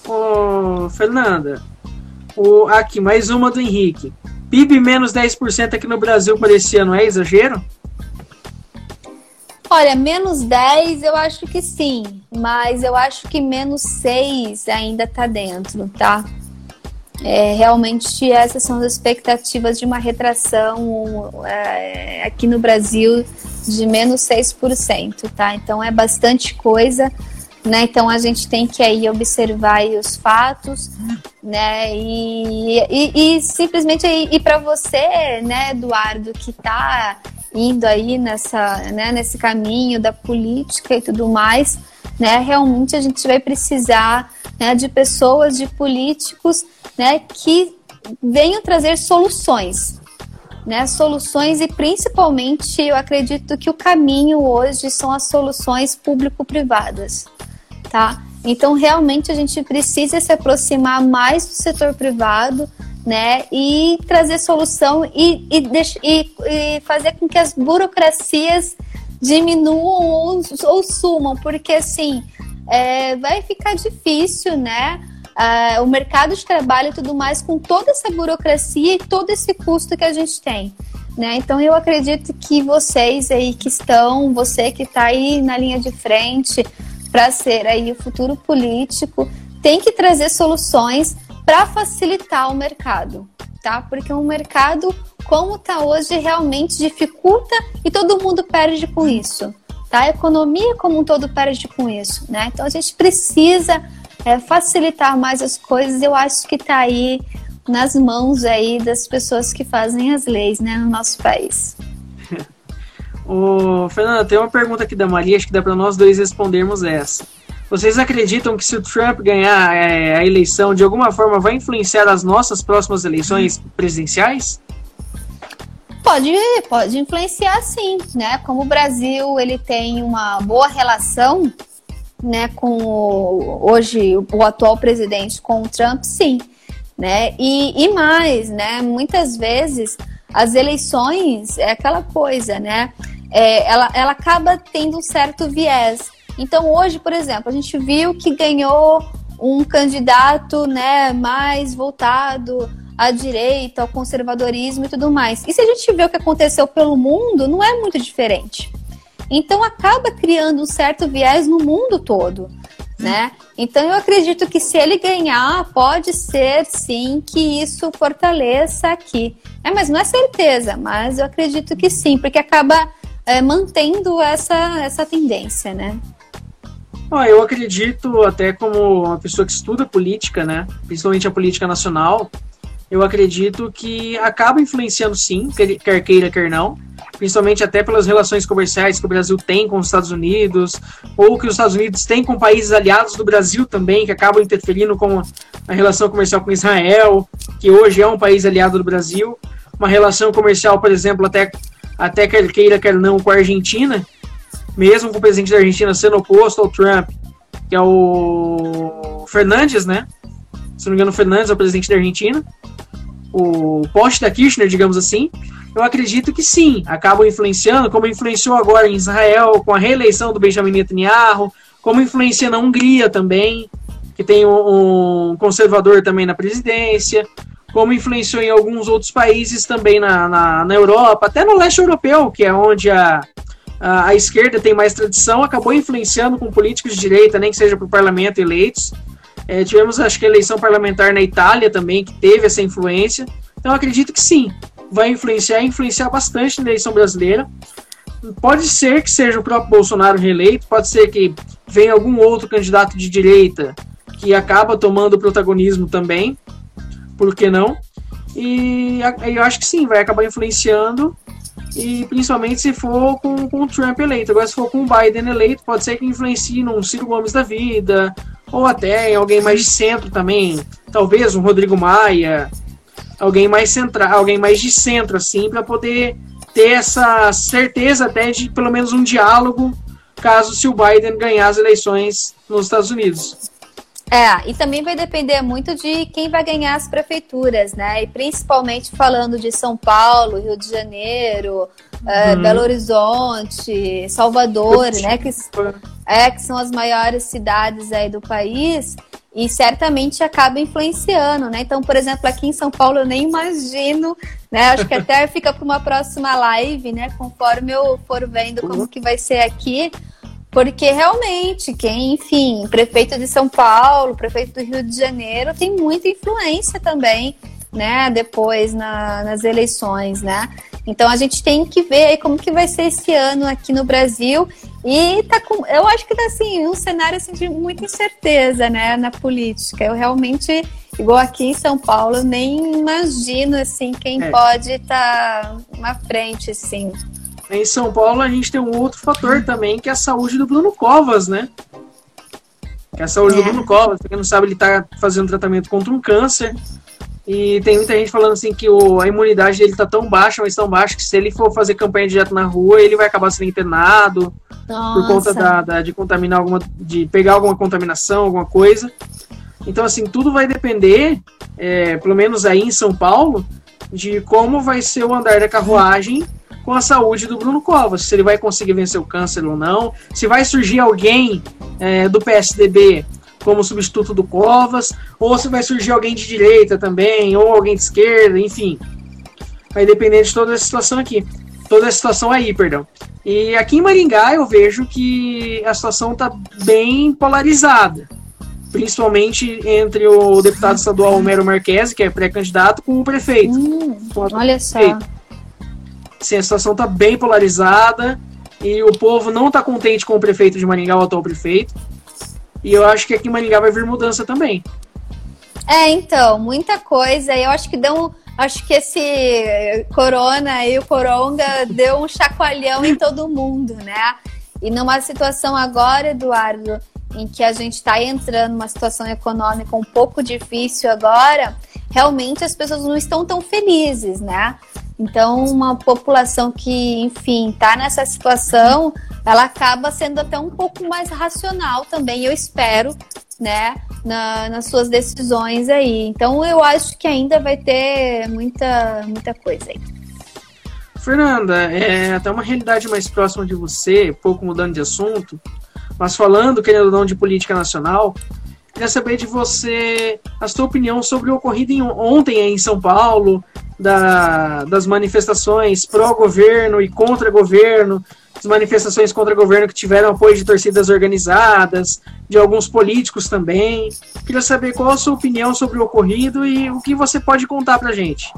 Ô, Fernanda, o, aqui mais uma do Henrique. PIB menos 10% aqui no Brasil para esse ano é exagero? Olha, menos 10 eu acho que sim, mas eu acho que menos 6 ainda está dentro, tá? É, realmente essas são as expectativas de uma retração é, aqui no Brasil de menos 6%, tá? Então é bastante coisa né? Então a gente tem que aí observar os fatos, né? E, e, e simplesmente e para você, né, Eduardo, que está indo aí nessa, né, nesse caminho da política e tudo mais, né? Realmente a gente vai precisar né, de pessoas, de políticos, né, que venham trazer soluções, né, soluções e principalmente eu acredito que o caminho hoje são as soluções público-privadas tá? Então, realmente, a gente precisa se aproximar mais do setor privado, né? E trazer solução e, e, e, e fazer com que as burocracias diminuam ou, ou sumam, porque, assim, é, vai ficar difícil, né? Uh, o mercado de trabalho e tudo mais, com toda essa burocracia e todo esse custo que a gente tem. Né? Então eu acredito que vocês aí que estão, você que está aí na linha de frente, para ser aí o futuro político, tem que trazer soluções para facilitar o mercado, tá? Porque o mercado, como está hoje, realmente dificulta e todo mundo perde com isso, tá? A economia como um todo perde com isso, né? Então a gente precisa é, facilitar mais as coisas. Eu acho que está aí nas mãos aí das pessoas que fazem as leis, né, no nosso país. Ô, Fernanda, tem uma pergunta aqui da Maria, acho que dá para nós dois respondermos essa. Vocês acreditam que se o Trump ganhar é, a eleição, de alguma forma vai influenciar as nossas próximas eleições presidenciais? Pode, pode influenciar sim, né? Como o Brasil ele tem uma boa relação, né, com o, hoje o atual presidente com o Trump, sim, né? E, e mais, né? Muitas vezes as eleições é aquela coisa, né? É, ela, ela acaba tendo um certo viés. Então, hoje, por exemplo, a gente viu que ganhou um candidato né, mais voltado à direita, ao conservadorismo e tudo mais. E se a gente vê o que aconteceu pelo mundo, não é muito diferente. Então, acaba criando um certo viés no mundo todo né? Então eu acredito que se ele ganhar, pode ser sim que isso fortaleça aqui. É, mas não é certeza, mas eu acredito que sim, porque acaba é, mantendo essa, essa tendência, né? Ah, eu acredito, até como uma pessoa que estuda política, né? Principalmente a política nacional, eu acredito que acaba influenciando sim, quer queira, quer não, principalmente até pelas relações comerciais que o Brasil tem com os Estados Unidos, ou que os Estados Unidos têm com países aliados do Brasil também, que acabam interferindo com a relação comercial com Israel, que hoje é um país aliado do Brasil, uma relação comercial, por exemplo, até, até quer queira, quer não, com a Argentina, mesmo com o presidente da Argentina sendo oposto ao Trump, que é o Fernandes, né? Se não me engano, o Fernandes é o presidente da Argentina o poste da Kirchner, digamos assim, eu acredito que sim, acabam influenciando, como influenciou agora em Israel com a reeleição do Benjamin Netanyahu, como influencia na Hungria também, que tem um, conservador também na presidência, como influenciou em alguns outros países também na, na, na Europa, até no leste europeu, que é onde a, a, a, esquerda tem mais tradição, acabou influenciando com políticos de direita, nem que seja para o parlamento eleitos. É, tivemos, acho que, a eleição parlamentar na Itália também, que teve essa influência. Então, acredito que sim, vai influenciar influenciar bastante na eleição brasileira. Pode ser que seja o próprio Bolsonaro reeleito, pode ser que venha algum outro candidato de direita que acaba tomando protagonismo também, por que não? E eu acho que sim, vai acabar influenciando, e principalmente se for com, com o Trump eleito. Agora, se for com o Biden eleito, pode ser que influencie num Ciro Gomes da vida, ou até alguém mais de centro também, talvez um Rodrigo Maia, alguém mais central, alguém mais de centro assim, para poder ter essa certeza até de pelo menos um diálogo caso se o Biden ganhar as eleições nos Estados Unidos. É, e também vai depender muito de quem vai ganhar as prefeituras, né? E principalmente falando de São Paulo, Rio de Janeiro, é, uhum. Belo Horizonte, Salvador, né? Que, é, que são as maiores cidades aí do país e certamente acaba influenciando, né? Então, por exemplo, aqui em São Paulo eu nem imagino, né? Acho que até fica para uma próxima live, né? Conforme eu for vendo como que vai ser aqui, porque realmente quem, enfim, prefeito de São Paulo, prefeito do Rio de Janeiro tem muita influência também, né? Depois na, nas eleições, né? Então a gente tem que ver como que vai ser esse ano aqui no Brasil e tá com, eu acho que tá assim um cenário assim, de muita incerteza, né, na política. Eu realmente igual aqui em São Paulo nem imagino assim quem é. pode estar tá na frente, assim. Em São Paulo a gente tem um outro fator também que é a saúde do Bruno Covas, né? Que é a saúde é. do Bruno Covas. Pra quem não sabe, ele está fazendo tratamento contra um câncer. E tem muita gente falando assim que o, a imunidade dele tá tão baixa, mas tão baixa, que se ele for fazer campanha direto na rua, ele vai acabar sendo internado Nossa. por conta da, da, de contaminar alguma. de pegar alguma contaminação, alguma coisa. Então, assim, tudo vai depender, é, pelo menos aí em São Paulo, de como vai ser o andar da carruagem com a saúde do Bruno Covas, se ele vai conseguir vencer o câncer ou não, se vai surgir alguém é, do PSDB como substituto do Covas, ou se vai surgir alguém de direita também, ou alguém de esquerda, enfim. Vai depender de toda essa situação aqui. Toda essa situação aí, perdão. E aqui em Maringá eu vejo que a situação está bem polarizada. Principalmente entre o deputado estadual Homero Marques, que é pré-candidato, com o prefeito. Hum, olha só. Sim, a situação está bem polarizada e o povo não está contente com o prefeito de Maringá, o atual prefeito. E eu acho que aqui em Maringá vai vir mudança também. É, então, muita coisa. Eu acho que deu acho que esse corona e o coronga deu um chacoalhão em todo mundo, né? E numa situação agora, Eduardo, em que a gente está entrando numa situação econômica um pouco difícil agora, realmente as pessoas não estão tão felizes, né? Então, uma população que, enfim, está nessa situação, ela acaba sendo até um pouco mais racional também, eu espero, né, na, nas suas decisões aí. Então, eu acho que ainda vai ter muita, muita coisa aí. Fernanda, é até uma realidade mais próxima de você, pouco mudando de assunto, mas falando, querendo ou não, de política nacional, queria saber de você a sua opinião sobre o ocorrido em, ontem em São Paulo, da, das manifestações pró-governo e contra-governo, as manifestações contra-governo que tiveram apoio de torcidas organizadas, de alguns políticos também. Queria saber qual a sua opinião sobre o ocorrido e o que você pode contar pra gente.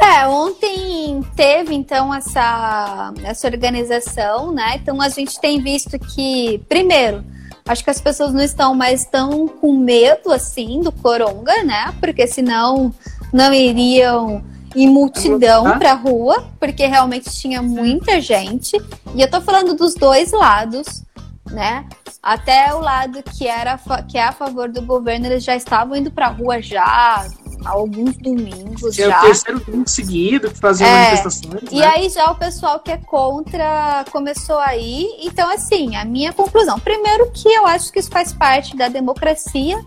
É, ontem teve então essa, essa organização, né? Então a gente tem visto que, primeiro, Acho que as pessoas não estão mais tão com medo assim do coronga, né? Porque senão não iriam em multidão para rua, porque realmente tinha muita gente. E eu tô falando dos dois lados, né? Até o lado que era que é a favor do governo, eles já estavam indo para rua já alguns domingos é já. É o terceiro domingo seguido que fazia é, manifestações. E né? aí já o pessoal que é contra começou aí. Então, assim, a minha conclusão. Primeiro que eu acho que isso faz parte da democracia,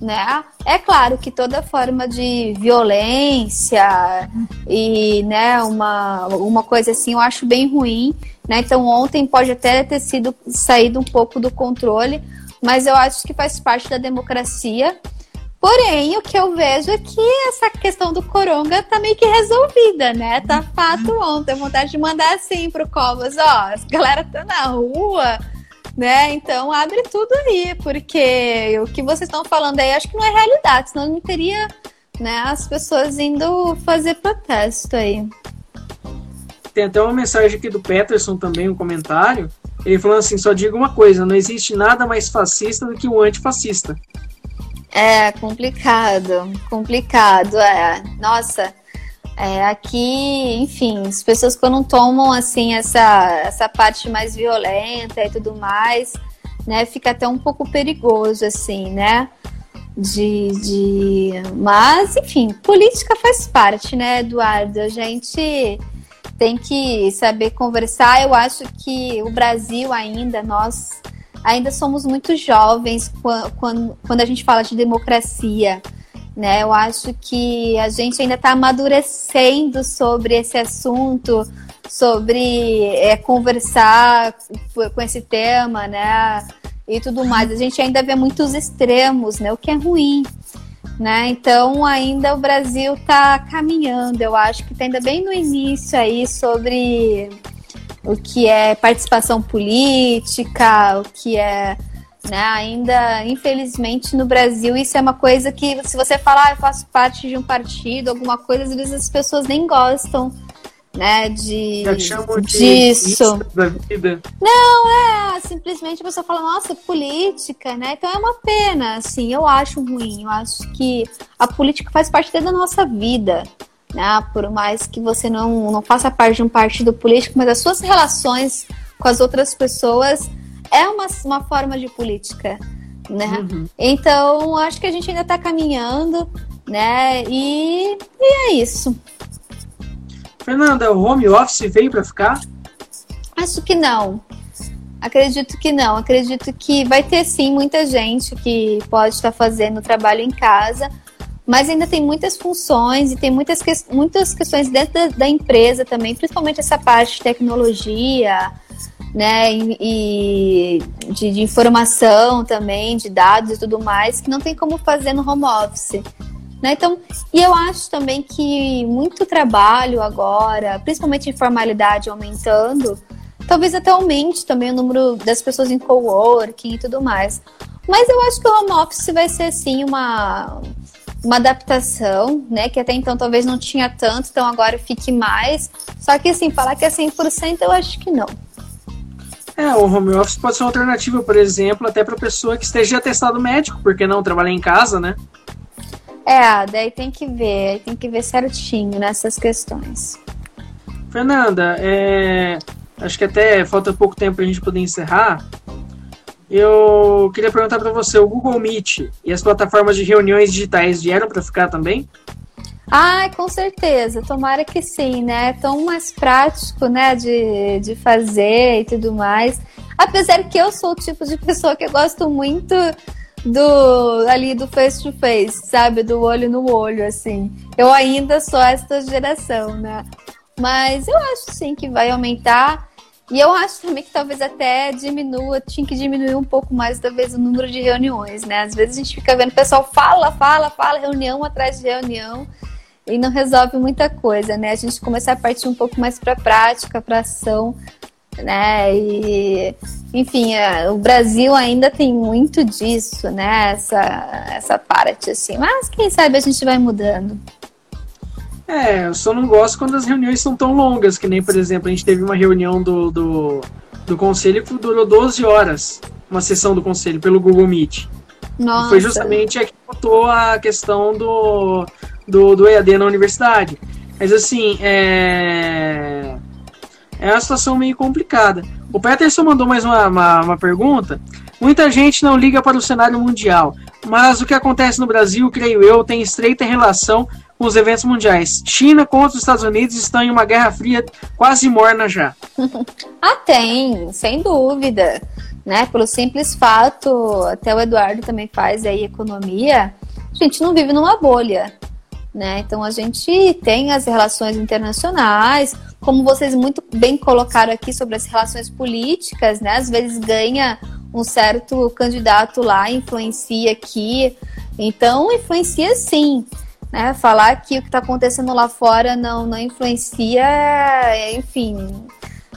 né? É claro que toda forma de violência e, né, uma, uma coisa assim eu acho bem ruim, né? Então ontem pode até ter sido saído um pouco do controle, mas eu acho que faz parte da democracia. Porém, o que eu vejo é que essa questão do coronga tá meio que resolvida, né? Tá fato ontem. vontade de mandar assim pro Covas, ó, a galera tá na rua, né? Então abre tudo aí, porque o que vocês estão falando aí acho que não é realidade, senão não teria né, as pessoas indo fazer protesto aí. Tem até uma mensagem aqui do Peterson também, um comentário. Ele falando assim: só digo uma coisa, não existe nada mais fascista do que o antifascista. É complicado, complicado, é. Nossa, é, aqui, enfim, as pessoas quando tomam assim essa, essa parte mais violenta e tudo mais, né, fica até um pouco perigoso, assim, né? De, de... Mas, enfim, política faz parte, né, Eduardo? A gente tem que saber conversar. Eu acho que o Brasil ainda, nós ainda somos muito jovens quando, a gente fala de democracia. Né? Eu acho que a gente ainda está amadurecendo sobre esse assunto, sobre é, conversar com esse tema, né? E tudo mais. A gente ainda vê muitos extremos, né? O que é ruim. Né? Então ainda o Brasil está caminhando, eu acho que está ainda bem no início aí sobre o que é participação política, o que é né, ainda, infelizmente, no Brasil, isso é uma coisa que, se você falar, ah, eu faço parte de um partido, alguma coisa, às vezes as pessoas nem gostam né, de disso. De Não, é, simplesmente a pessoa fala, nossa, política, né? Então é uma pena, assim, eu acho ruim, eu acho que a política faz parte da nossa vida né? Por mais que você não, não faça parte de um partido político, mas as suas relações com as outras pessoas é uma, uma forma de política, né? Uhum. Então, acho que a gente ainda está caminhando, né? E, e é isso. Fernanda, o home office veio para ficar? Acho que não. Acredito que não. Acredito que vai ter sim muita gente que pode estar fazendo trabalho em casa, mas ainda tem muitas funções e tem muitas, que, muitas questões dentro da, da, empresa também, principalmente essa parte de tecnologia, né, e, e de, de, informação também, de dados e tudo mais, que não tem como fazer no home office. Né? Então, e eu acho também que muito trabalho agora, principalmente informalidade aumentando, talvez até aumente também o número das pessoas em coworking e tudo mais. Mas eu acho que o home office vai ser assim uma uma adaptação, né? Que até então talvez não tinha tanto, então agora fique mais. Só que assim, falar que é 100% eu acho que não. É, o home office pode ser uma alternativa, por exemplo, até para pessoa que esteja atestado médico, porque não trabalhar em casa, né? É, daí tem que ver, tem que ver certinho nessas questões. Fernanda, é, acho que até falta pouco tempo para a gente poder encerrar. Eu queria perguntar para você, o Google Meet e as plataformas de reuniões digitais vieram para ficar também? Ah, com certeza. Tomara que sim, né? Tão mais prático, né, de, de fazer e tudo mais. Apesar que eu sou o tipo de pessoa que eu gosto muito do ali do face to face, sabe, do olho no olho, assim. Eu ainda sou esta geração, né? Mas eu acho sim que vai aumentar. E eu acho também que talvez até diminua, tinha que diminuir um pouco mais, talvez, o número de reuniões, né? Às vezes a gente fica vendo o pessoal fala, fala, fala, reunião atrás de reunião e não resolve muita coisa, né? A gente começar a partir um pouco mais para prática, para ação, né? E, enfim, é, o Brasil ainda tem muito disso, né? Essa, essa parte, assim. Mas quem sabe a gente vai mudando. É, eu só não gosto quando as reuniões são tão longas, que nem, por exemplo, a gente teve uma reunião do, do, do conselho que durou 12 horas. uma sessão do conselho pelo Google Meet. Nossa. Foi justamente a que botou a questão do, do, do EAD na universidade. Mas assim, é. É uma situação meio complicada. O Peterson mandou mais uma, uma, uma pergunta. Muita gente não liga para o cenário mundial, mas o que acontece no Brasil, creio eu, tem estreita relação com os eventos mundiais. China contra os Estados Unidos estão em uma guerra fria quase morna já. ah, tem, sem dúvida. Né? Pelo simples fato, até o Eduardo também faz aí economia, a gente não vive numa bolha. Né? Então a gente tem as relações internacionais, como vocês muito bem colocaram aqui sobre as relações políticas, né? Às vezes ganha um certo candidato lá, influencia aqui. Então influencia sim. Né? Falar que o que está acontecendo lá fora não, não influencia, enfim,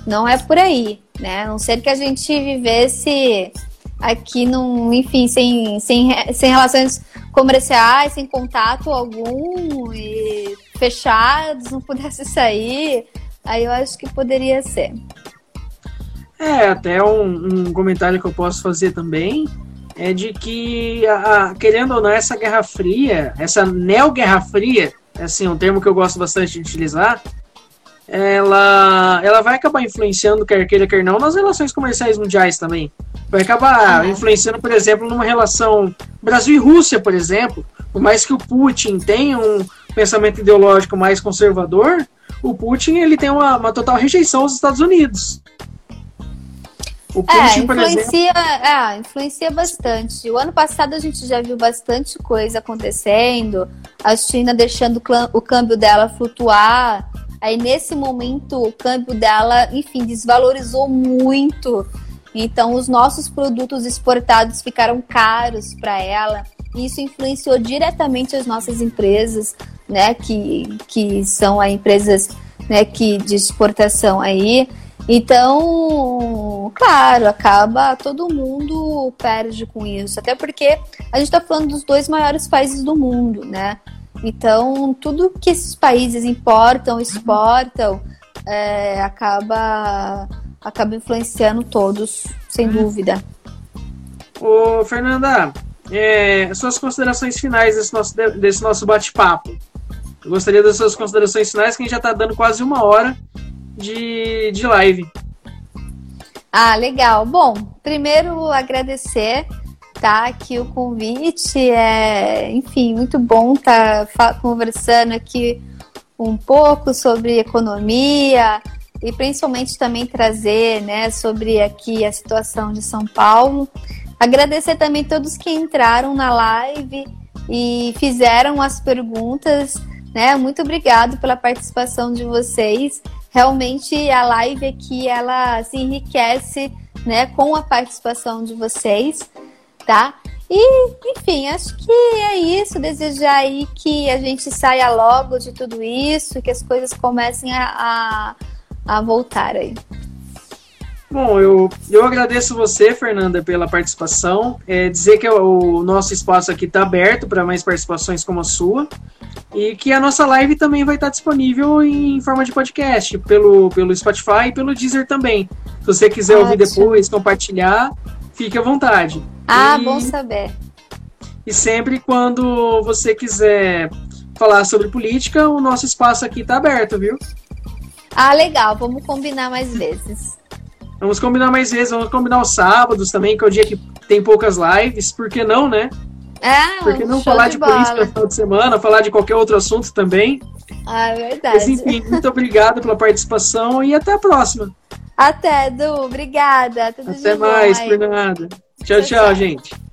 não é por aí, né? A não ser que a gente vivesse aqui num, enfim, sem, sem, sem relações comerciais, sem contato algum e fechados, não pudesse sair, aí eu acho que poderia ser. É, até um, um comentário que eu posso fazer também é de que, a, a, querendo ou não, essa Guerra Fria, essa neo-Guerra Fria, é assim, um termo que eu gosto bastante de utilizar, ela, ela vai acabar influenciando, quer queira, quer não, nas relações comerciais mundiais também. Vai acabar influenciando, por exemplo, numa relação Brasil e Rússia, por exemplo. Por mais que o Putin tenha um pensamento ideológico mais conservador, o Putin ele tem uma, uma total rejeição aos Estados Unidos. O é, influencia, é, influencia bastante. O ano passado a gente já viu bastante coisa acontecendo, a China deixando o câmbio dela flutuar. Aí nesse momento o câmbio dela, enfim, desvalorizou muito. Então os nossos produtos exportados ficaram caros para ela. E isso influenciou diretamente as nossas empresas, né, que, que são as empresas né, que de exportação aí. Então, claro, acaba todo mundo perde com isso, até porque a gente está falando dos dois maiores países do mundo, né? Então, tudo que esses países importam, exportam, é, acaba acaba influenciando todos, sem uhum. dúvida. Ô, Fernanda, é, suas considerações finais desse nosso, desse nosso bate-papo. Eu gostaria das suas considerações finais, que a gente já está dando quase uma hora de, de live. Ah, legal. Bom, primeiro agradecer tá aqui o convite. É, enfim, muito bom estar tá conversando aqui um pouco sobre economia e principalmente também trazer, né, sobre aqui a situação de São Paulo. Agradecer também todos que entraram na live e fizeram as perguntas, né? Muito obrigado pela participação de vocês realmente a live aqui ela se enriquece, né, com a participação de vocês, tá? E, enfim, acho que é isso. Desejar aí que a gente saia logo de tudo isso, que as coisas comecem a, a, a voltar aí. Bom, eu, eu agradeço você, Fernanda, pela participação. É, dizer que o nosso espaço aqui está aberto para mais participações como a sua. E que a nossa live também vai estar disponível em forma de podcast, pelo, pelo Spotify e pelo Deezer também. Se você quiser Ótimo. ouvir depois, compartilhar, fique à vontade. Ah, e, bom saber. E sempre quando você quiser falar sobre política, o nosso espaço aqui está aberto, viu? Ah, legal. Vamos combinar mais vezes. Vamos combinar mais vezes, vamos combinar os sábados também, que é o dia que tem poucas lives, por que não, né? É, Por que não falar de, de política no final de semana, falar de qualquer outro assunto também? Ah, é verdade. Mas enfim, muito obrigado pela participação e até a próxima. Até, Du. Obrigada. Tudo até mais, por nada. Tchau, tchau, tchau, gente.